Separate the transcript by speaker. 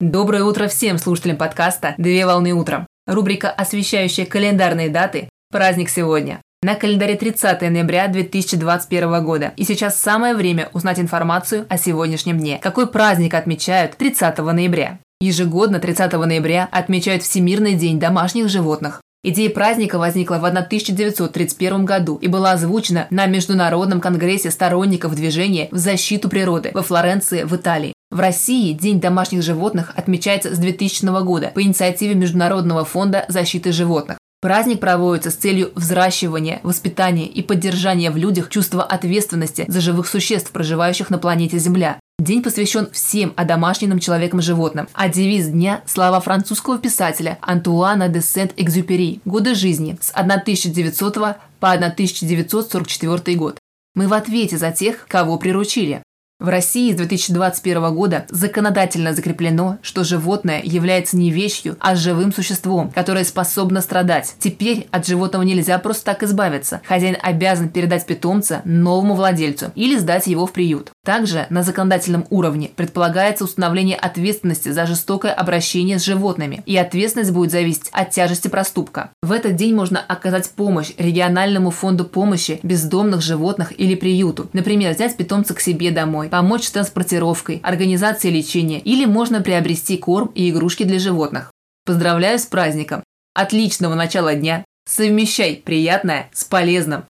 Speaker 1: Доброе утро всем слушателям подкаста «Две волны утром». Рубрика, освещающая календарные даты. Праздник сегодня. На календаре 30 ноября 2021 года. И сейчас самое время узнать информацию о сегодняшнем дне. Какой праздник отмечают 30 ноября? Ежегодно 30 ноября отмечают Всемирный день домашних животных. Идея праздника возникла в 1931 году и была озвучена на Международном конгрессе сторонников движения в защиту природы во Флоренции в Италии. В России День домашних животных отмечается с 2000 года по инициативе Международного фонда защиты животных. Праздник проводится с целью взращивания, воспитания и поддержания в людях чувства ответственности за живых существ, проживающих на планете Земля. День посвящен всем одомашненным человеком-животным, а девиз дня – слова французского писателя Антуана де Сент-Экзюпери «Годы жизни» с 1900 по 1944 год. Мы в ответе за тех, кого приручили. В России с 2021 года законодательно закреплено, что животное является не вещью, а живым существом, которое способно страдать. Теперь от животного нельзя просто так избавиться. Хозяин обязан передать питомца новому владельцу или сдать его в приют. Также на законодательном уровне предполагается установление ответственности за жестокое обращение с животными, и ответственность будет зависеть от тяжести проступка. В этот день можно оказать помощь региональному фонду помощи бездомных животных или приюту, например, взять питомца к себе домой, помочь с транспортировкой, организацией лечения или можно приобрести корм и игрушки для животных. Поздравляю с праздником! Отличного начала дня! Совмещай приятное с полезным!